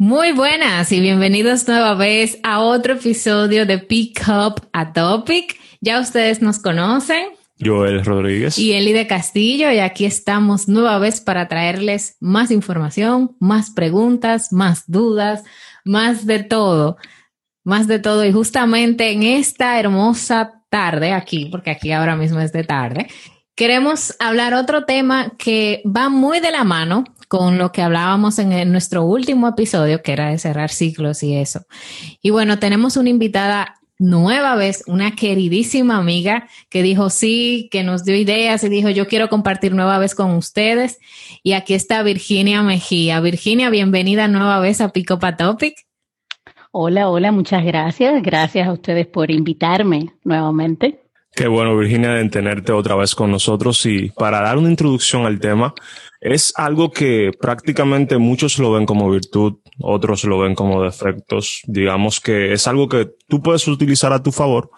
Muy buenas y bienvenidos nueva vez a otro episodio de Pick Up a Topic. Ya ustedes nos conocen. Joel Rodríguez. Y Eli de Castillo. Y aquí estamos nueva vez para traerles más información, más preguntas, más dudas, más de todo. Más de todo. Y justamente en esta hermosa tarde aquí, porque aquí ahora mismo es de tarde, queremos hablar otro tema que va muy de la mano con lo que hablábamos en, nuestro último episodio, que era de cerrar ciclos y eso. Y bueno, tenemos una invitada nueva vez, una queridísima amiga que dijo sí, que nos dio ideas y dijo yo quiero compartir nueva vez con ustedes. Y aquí está Virginia Mejía. Virginia, bienvenida nueva vez a Pico Topic. Hola, hola, muchas gracias. Gracias a ustedes por invitarme nuevamente. Qué bueno, Virginia, de tenerte otra vez con nosotros y para dar una introducción al tema, es algo que prácticamente muchos lo ven como virtud, otros lo ven como defectos. Digamos que es algo que tú puedes utilizar a tu favor,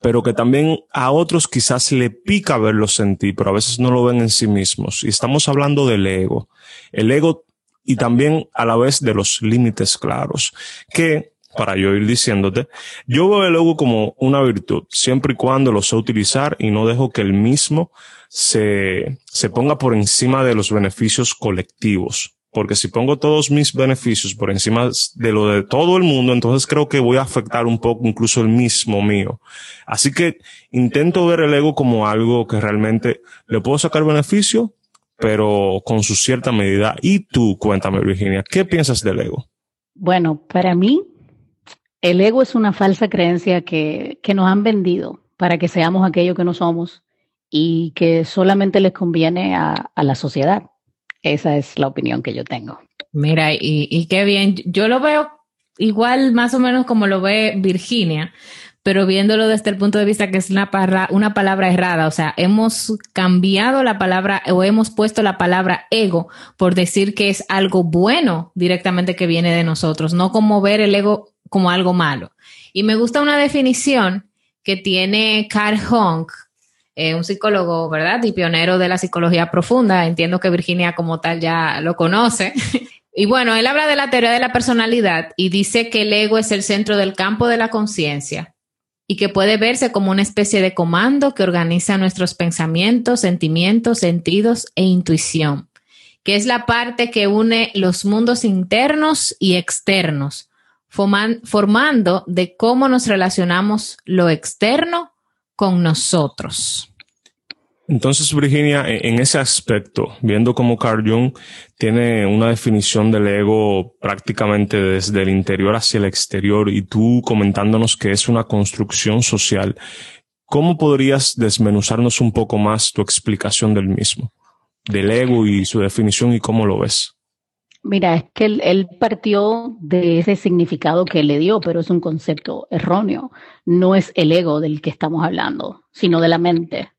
pero que también a otros quizás le pica verlo en ti, pero a veces no lo ven en sí mismos. Y estamos hablando del ego. El ego y también a la vez de los límites claros, que para yo ir diciéndote, yo veo el ego como una virtud, siempre y cuando lo sé utilizar y no dejo que el mismo se, se ponga por encima de los beneficios colectivos. Porque si pongo todos mis beneficios por encima de lo de todo el mundo, entonces creo que voy a afectar un poco incluso el mismo mío. Así que intento ver el ego como algo que realmente le puedo sacar beneficio, pero con su cierta medida. Y tú, cuéntame, Virginia, ¿qué piensas del ego? Bueno, para mí, el ego es una falsa creencia que, que nos han vendido para que seamos aquello que no somos y que solamente les conviene a, la sociedad. Esa es la opinión que yo tengo. Mira, y, y qué bien. Yo lo veo igual más o menos como lo ve Virginia, pero viéndolo desde el punto de vista que es una, una palabra errada, o sea, hemos cambiado la palabra o hemos puesto la palabra ego por decir que es algo bueno directamente que viene de nosotros, no como ver el ego como algo malo. Y me gusta una definición que tiene Carl Jung, eh, un psicólogo, ¿verdad? Y pionero de la psicología profunda. Entiendo que Virginia como tal ya lo conoce. y bueno, él habla de la teoría de la personalidad y dice que el ego es el centro del campo de la conciencia y que puede verse como una especie de comando que organiza nuestros pensamientos, sentimientos, sentidos e intuición, que es la parte que une los mundos internos y externos, formando de cómo nos relacionamos lo externo con nosotros. Entonces, Virginia, e-, en ese aspecto, viendo cómo Carl Jung tiene una definición del ego prácticamente desde el interior hacia el exterior y tú comentándonos que es una construcción social, ¿cómo podrías desmenuzarnos un poco más tu explicación del mismo, del ego y su definición y cómo lo ves? Mira, es que él, partió de ese significado que le dio, pero es un concepto erróneo. No es el ego del que estamos hablando, sino de la mente.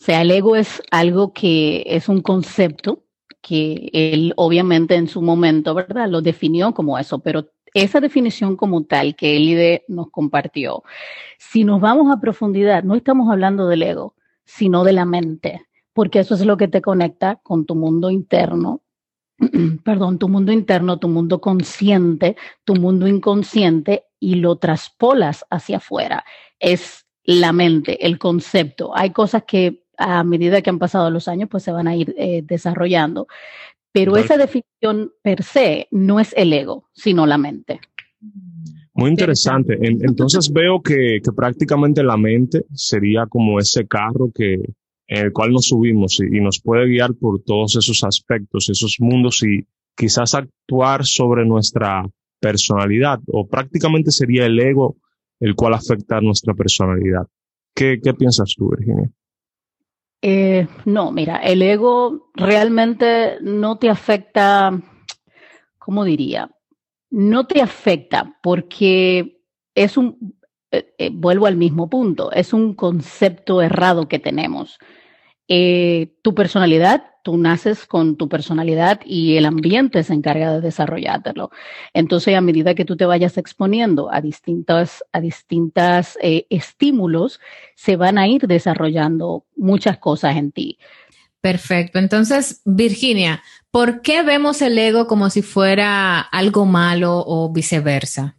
O sea, el ego es algo que es un concepto que él obviamente en su momento, ¿verdad? Lo definió como eso, pero esa definición como tal que él nos compartió, si nos vamos a profundidad, no estamos hablando del ego, sino de la mente, porque eso es lo que te conecta con tu mundo interno perdón, tu mundo interno, tu mundo consciente, tu mundo inconsciente y lo traspolas hacia afuera. Es la mente, el concepto. Hay cosas que a medida que han pasado los años, pues se van a ir eh, desarrollando. Pero esa definición per se no es el ego, sino la mente. Muy interesante. Entonces veo que, que prácticamente la mente sería como ese carro que, en el cual nos subimos y, nos puede guiar por todos esos aspectos, esos mundos y quizás actuar sobre nuestra personalidad o prácticamente sería el ego el cual afecta a nuestra personalidad. ¿Qué, qué piensas tú, Virginia? Eh, no, mira, el ego realmente no te afecta, ¿cómo diría? No te afecta porque es un, eh, eh, vuelvo al mismo punto, es un concepto errado que tenemos. Eh, tu personalidad, tú naces con tu personalidad y el ambiente se encarga de desarrollártelo. Entonces, a medida que tú te vayas exponiendo a distintos a distintas, estímulos, se van a ir desarrollando muchas cosas en ti. Perfecto. Entonces, Virginia, ¿Por qué vemos el ego como si fuera algo malo o viceversa?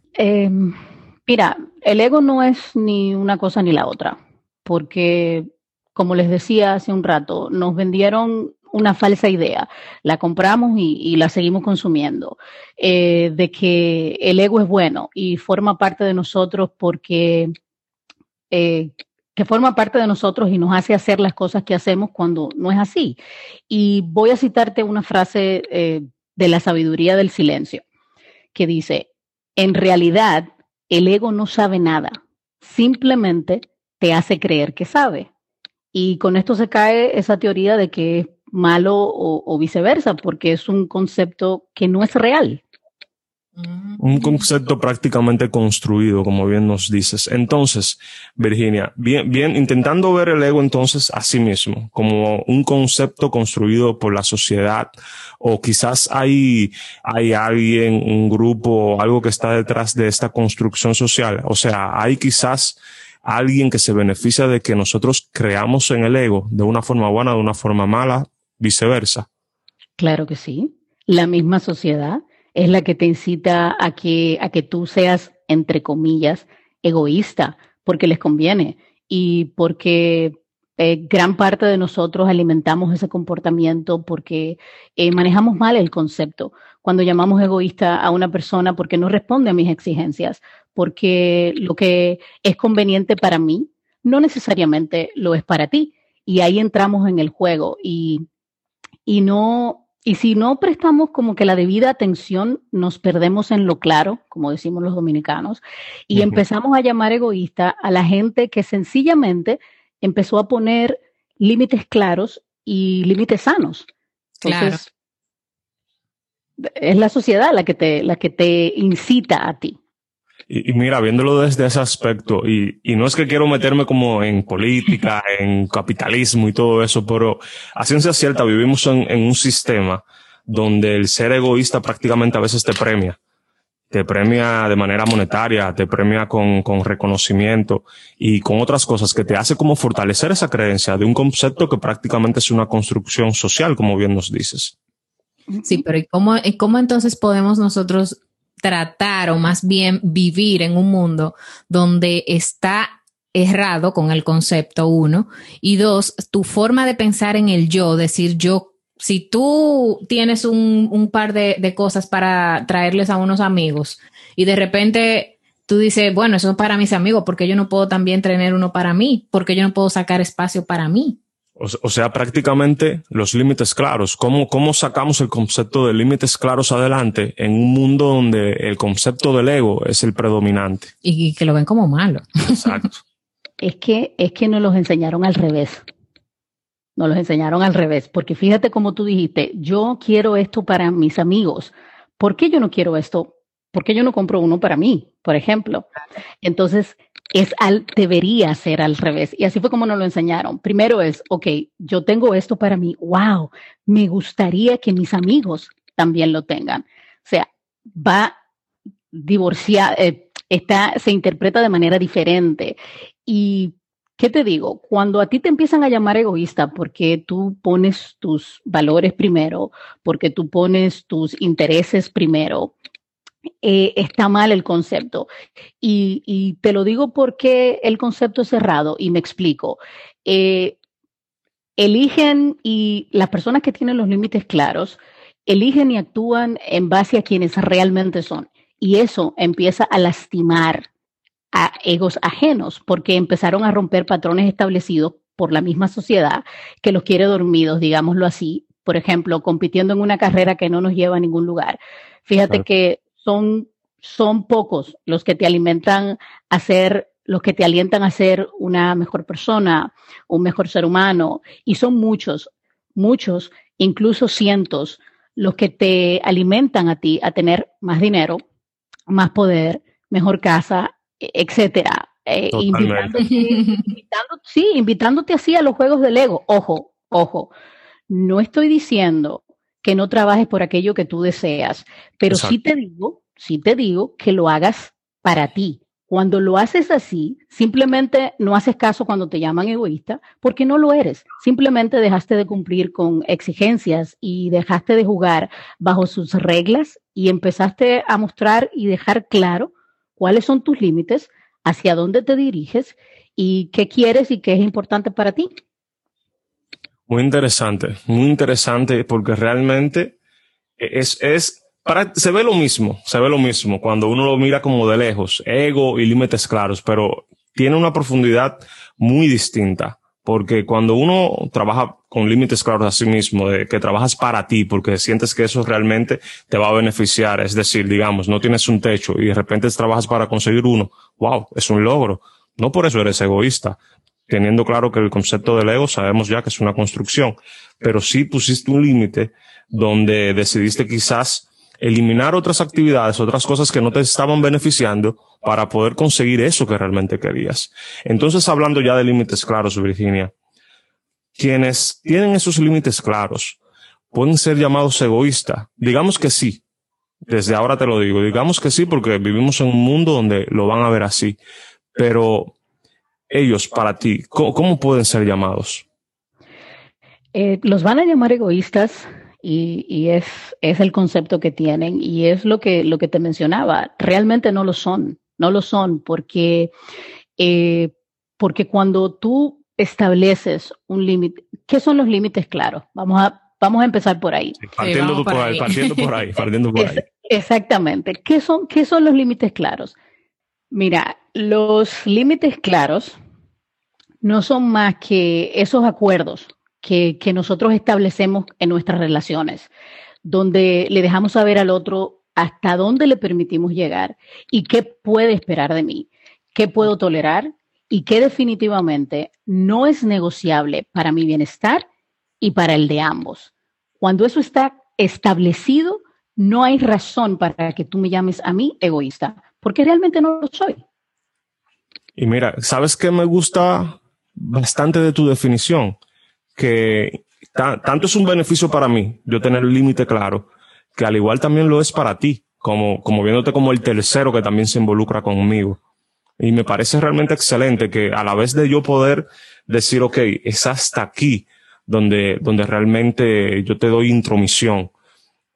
Mira, el ego no es ni una cosa ni la otra, porque, como les decía hace un rato, nos vendieron una falsa idea, la compramos y, la seguimos consumiendo, eh, de que el ego es bueno y forma parte de nosotros porque eh, que forma parte de nosotros y nos hace hacer las cosas que hacemos cuando no es así. Y voy a citarte una frase eh, de la sabiduría del silencio, que dice, en realidad el ego no sabe nada, simplemente te hace creer que sabe. Y con esto se cae esa teoría de que es malo o viceversa, porque es un concepto que no es real. Un concepto prácticamente construido, como bien nos dices. Entonces, Virginia, bien, bien, intentando ver el ego entonces a sí mismo, como un concepto construido por la sociedad, o quizás hay, hay alguien, un grupo, algo que está detrás de esta construcción social. O sea, hay quizás alguien que se beneficia de que nosotros creamos en el ego de una forma buena, de una forma mala, viceversa. Claro que sí. La misma sociedad es la que te incita a que, a que tú seas, entre comillas, egoísta, porque les conviene y porque eh, gran parte de nosotros alimentamos ese comportamiento porque eh, manejamos mal el concepto. Cuando llamamos egoísta a una persona porque no responde a mis exigencias, porque lo que es conveniente para mí no necesariamente lo es para ti. Y ahí entramos en el juego y, y no, y si no prestamos como que la debida atención, nos perdemos en lo claro, como decimos los dominicanos, y empezamos a llamar egoísta a la gente que sencillamente empezó a poner límites claros y límites sanos. Entonces, claro. es la sociedad la que te, la que te incita a ti. Y, mira, viéndolo desde ese aspecto, y, y, no es que quiero meterme como en política, en capitalismo y todo eso, pero a ciencia cierta vivimos en, en, un sistema donde el ser egoísta prácticamente a veces te premia. Te premia de manera monetaria, te premia con, con reconocimiento y con otras cosas que te hace como fortalecer esa creencia de un concepto que prácticamente es una construcción social, como bien nos dices. Sí, pero ¿y cómo, y cómo entonces podemos nosotros tratar o más bien vivir en un mundo donde está errado con el concepto uno y dos, tu forma de pensar en el yo, decir yo, si tú tienes un, un par de, cosas para traerles a unos amigos y de repente tú dices, bueno, eso es para mis amigos, porque yo no puedo también tener uno para mí, porque yo no puedo sacar espacio para mí. O, sea, prácticamente los límites claros. ¿Cómo, ¿Cómo sacamos el concepto de límites claros adelante en un mundo donde el concepto del ego es el predominante? Y, que lo ven como malo. Exacto. es que, es que nos los enseñaron al revés. Nos los enseñaron al revés. Porque fíjate como tú dijiste, yo quiero esto para mis amigos. ¿Por qué yo no quiero esto? ¿Por qué yo no compro uno para mí, por ejemplo? Entonces, es al, debería ser al revés. Y así fue como nos lo enseñaron. Primero es, ok, yo tengo esto para mí, wow, me gustaría que mis amigos también lo tengan. O sea, va divorciar, eh, está, se interpreta de manera diferente. Y, ¿qué te digo? Cuando a ti te empiezan a llamar egoísta porque tú pones tus valores primero, porque tú pones tus intereses primero, eh, está mal el concepto. Y, te lo digo porque el concepto es cerrado y me explico. Eh, eligen y las personas que tienen los límites claros, eligen y actúan en base a quienes realmente son. Y eso empieza a lastimar a egos ajenos porque empezaron a romper patrones establecidos por la misma sociedad que los quiere dormidos, digámoslo así. Por ejemplo, compitiendo en una carrera que no nos lleva a ningún lugar. Fíjate que son, son pocos los que te alimentan a ser, los que te alientan a ser una mejor persona, un mejor ser humano, y son muchos, muchos, incluso cientos, los que te alimentan a ti a tener más dinero, más poder, mejor casa, etcétera. Eh, invitándote, sí, invitándote así a los juegos del ego. Ojo, ojo. No estoy diciendo que no trabajes por aquello que tú deseas, pero sí te digo, sí te digo que lo hagas para ti, Cuando lo haces así, simplemente no haces caso cuando te llaman egoísta, porque no lo eres. Simplemente dejaste de cumplir con exigencias y dejaste de jugar bajo sus reglas y empezaste a mostrar y dejar claro cuáles son tus límites, hacia dónde te diriges y qué quieres y qué es importante para ti. Muy interesante, muy interesante porque realmente es, es se ve lo mismo, se ve lo mismo cuando uno lo mira como de lejos, ego y límites claros, pero tiene una profundidad muy distinta. Porque cuando uno trabaja con límites claros a sí mismo, de que trabajas para ti, porque sientes que eso realmente te va a beneficiar, es decir, digamos, no tienes un techo y de repente trabajas para conseguir uno, wow, es un logro. No por eso eres egoísta, teniendo claro que el concepto del ego sabemos ya que es una construcción, pero sí pusiste un límite donde decidiste quizás eliminar otras actividades, otras cosas que no te estaban beneficiando para poder conseguir eso que realmente querías. Entonces, hablando ya de límites claros, Virginia, quienes tienen esos límites claros pueden ser llamados egoístas. Digamos que sí. Desde ahora te lo digo. Digamos que sí porque vivimos en un mundo donde lo van a ver así. Pero ellos, para ti, ¿cómo, pueden ser llamados? Eh, los van a llamar egoístas y, es, es, el concepto que tienen y es lo que, lo que te mencionaba. Realmente no lo son, no lo son porque, eh, porque cuando tú estableces un límite, ¿qué son los límites claros? Vamos a, vamos a empezar por ahí. partiendo, por ahí. partiendo por ahí, partiendo por ahí. Exactamente. ¿Qué son, ¿Qué son los límites claros? Mira, los límites claros no son más que esos acuerdos que, nosotros establecemos en nuestras relaciones, donde le dejamos saber al otro hasta dónde le permitimos llegar y qué puede esperar de mí, qué puedo tolerar y qué definitivamente no es negociable para mi bienestar y para el de ambos. Cuando eso está establecido, no hay razón para que tú me llames a mí egoísta, porque realmente no lo soy. Y mira, ¿sabes qué me gusta bastante de tu definición? que tanto es un beneficio para mí yo tener el límite claro, que al igual también lo es para ti, como, como viéndote como el tercero que también se involucra conmigo. Y me parece realmente excelente que a la vez de yo poder decir, ok, es hasta aquí donde, donde realmente yo te doy intromisión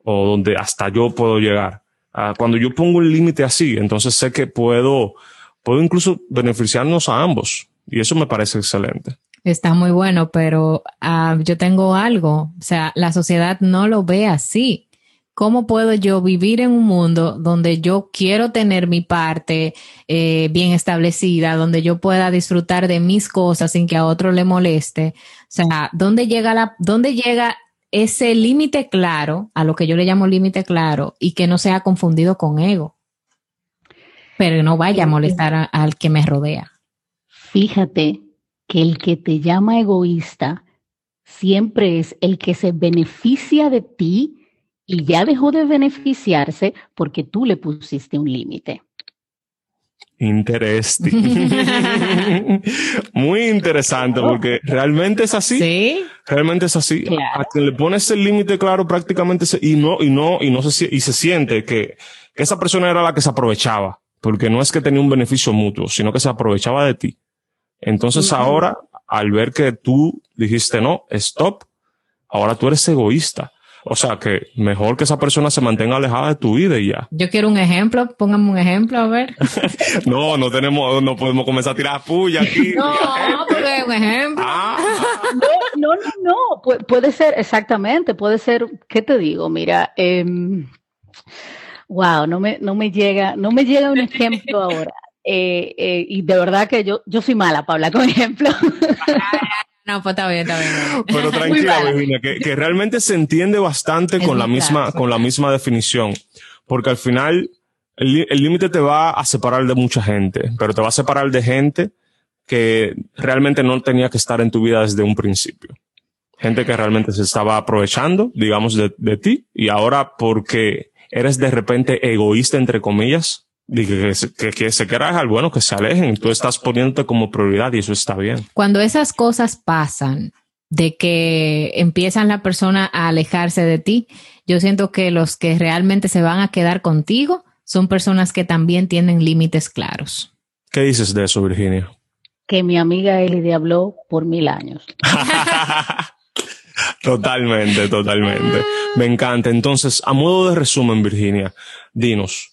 o donde hasta yo puedo llegar. Ah, cuando yo pongo un límite así, entonces sé que puedo, puedo incluso beneficiarnos a ambos. Y eso me parece excelente. Está muy bueno, pero uh, yo tengo algo, o sea, la sociedad no lo ve así. ¿Cómo puedo yo vivir en un mundo donde yo quiero tener mi parte eh, bien establecida, donde yo pueda disfrutar de mis cosas sin que a otro le moleste? O sea, ¿dónde llega la, dónde llega ese límite claro, a lo que yo le llamo límite claro, y que no sea confundido con ego? Pero no vaya a molestar al que me rodea. Fíjate que el que te llama egoísta siempre es el que se beneficia de ti y ya dejó de beneficiarse porque tú le pusiste un límite. Interesting. Muy interesante porque realmente es así. Sí. Realmente es así. A quien le pones el límite claro prácticamente se, y no, y no, y no se, y se siente que, que esa persona era la que se aprovechaba. Porque no es que tenía un beneficio mutuo, sino que se aprovechaba de ti. Entonces ahora, al ver que tú dijiste no, stop, ahora tú eres egoísta. O sea que mejor que esa persona se mantenga alejada de tu vida y ya. Yo quiero un ejemplo, póngame un ejemplo, a ver. no, no tenemos, no podemos comenzar a tirar puya aquí. no, porque un ejemplo. Ah. no, no, no, no, puede ser, exactamente, puede ser, ¿qué te digo? Mira, eh, wow, no me, no me llega, no me llega un ejemplo ahora. Eh, eh, y de verdad que yo, yo soy mala para hablar con ejemplo. No, pues está bien, está bien. Pero tranquila, Virginia, que, que, realmente se entiende bastante con la misma, con la misma definición. Porque al final, el límite te va a separar de mucha gente, pero te va a separar de gente que realmente no tenía que estar en tu vida desde un principio. Gente que realmente se estaba aprovechando, digamos, de, de ti, y ahora porque eres de repente egoísta, entre comillas, que, que, que, se dejar bueno, que se alejen. Tú estás poniéndote como prioridad y eso está bien. Cuando esas cosas pasan, de que empiezan la persona a alejarse de ti, yo siento que los que realmente se van a quedar contigo son personas que también tienen límites claros. ¿Qué dices de eso, Virginia? Que mi amiga Elide habló por mil años. totalmente, totalmente. Me encanta. Entonces, a modo de resumen, Virginia, dinos,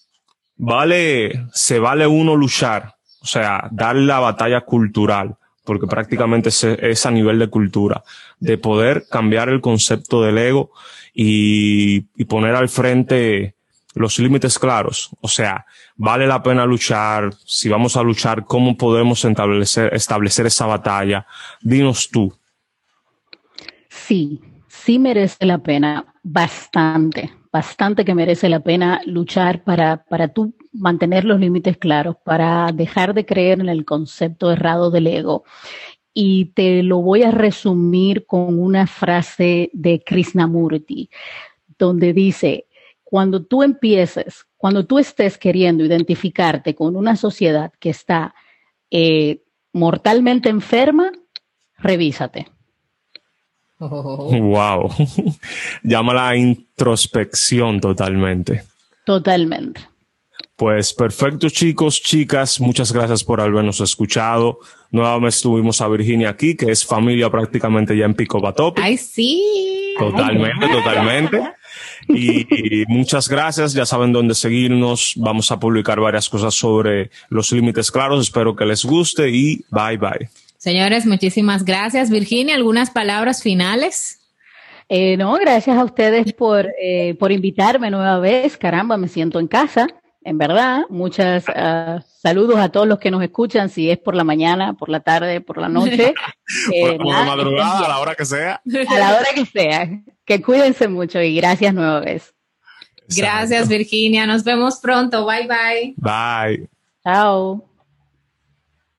¿vale, se vale uno luchar? O sea, dar la batalla cultural, porque prácticamente es, a nivel de cultura, de poder cambiar el concepto del ego y, y poner al frente los límites claros. O sea, vale la pena luchar. Si vamos a luchar, ¿cómo podemos establecer, establecer esa batalla? Dinos tú. Sí, sí merece la pena, bastante, bastante que merece la pena luchar para, para tú mantener los límites claros, para dejar de creer en el concepto errado del ego. Y te lo voy a resumir con una frase de Krishnamurti, donde dice, cuando tú empieces, cuando tú estés queriendo identificarte con una sociedad que está eh, mortalmente enferma, revísate. Wow. Llama la introspección totalmente. Totalmente. Pues perfecto, chicos, chicas, muchas gracias por habernos escuchado. Nuevamente estuvimos a Virginia aquí, que es familia prácticamente ya en Pico Batope. Ay, sí. Totalmente, totalmente. Y, muchas gracias, ya saben dónde seguirnos. Vamos a publicar varias cosas sobre los límites claros. Espero que les guste y bye bye. Señores, muchísimas gracias. Virginia, ¿algunas palabras finales? Eh, no, gracias a ustedes por, eh, por invitarme nueva vez. Caramba, me siento en casa en verdad. Muchas uh, saludos a todos los que nos escuchan, si es por la mañana, por la tarde, por la noche. eh, por, la madrugada, a la hora que sea. A la hora que sea. Que cuídense mucho y gracias nueva vez. Gracias, Virginia. Nos vemos pronto. Bye, bye. Bye. Chao.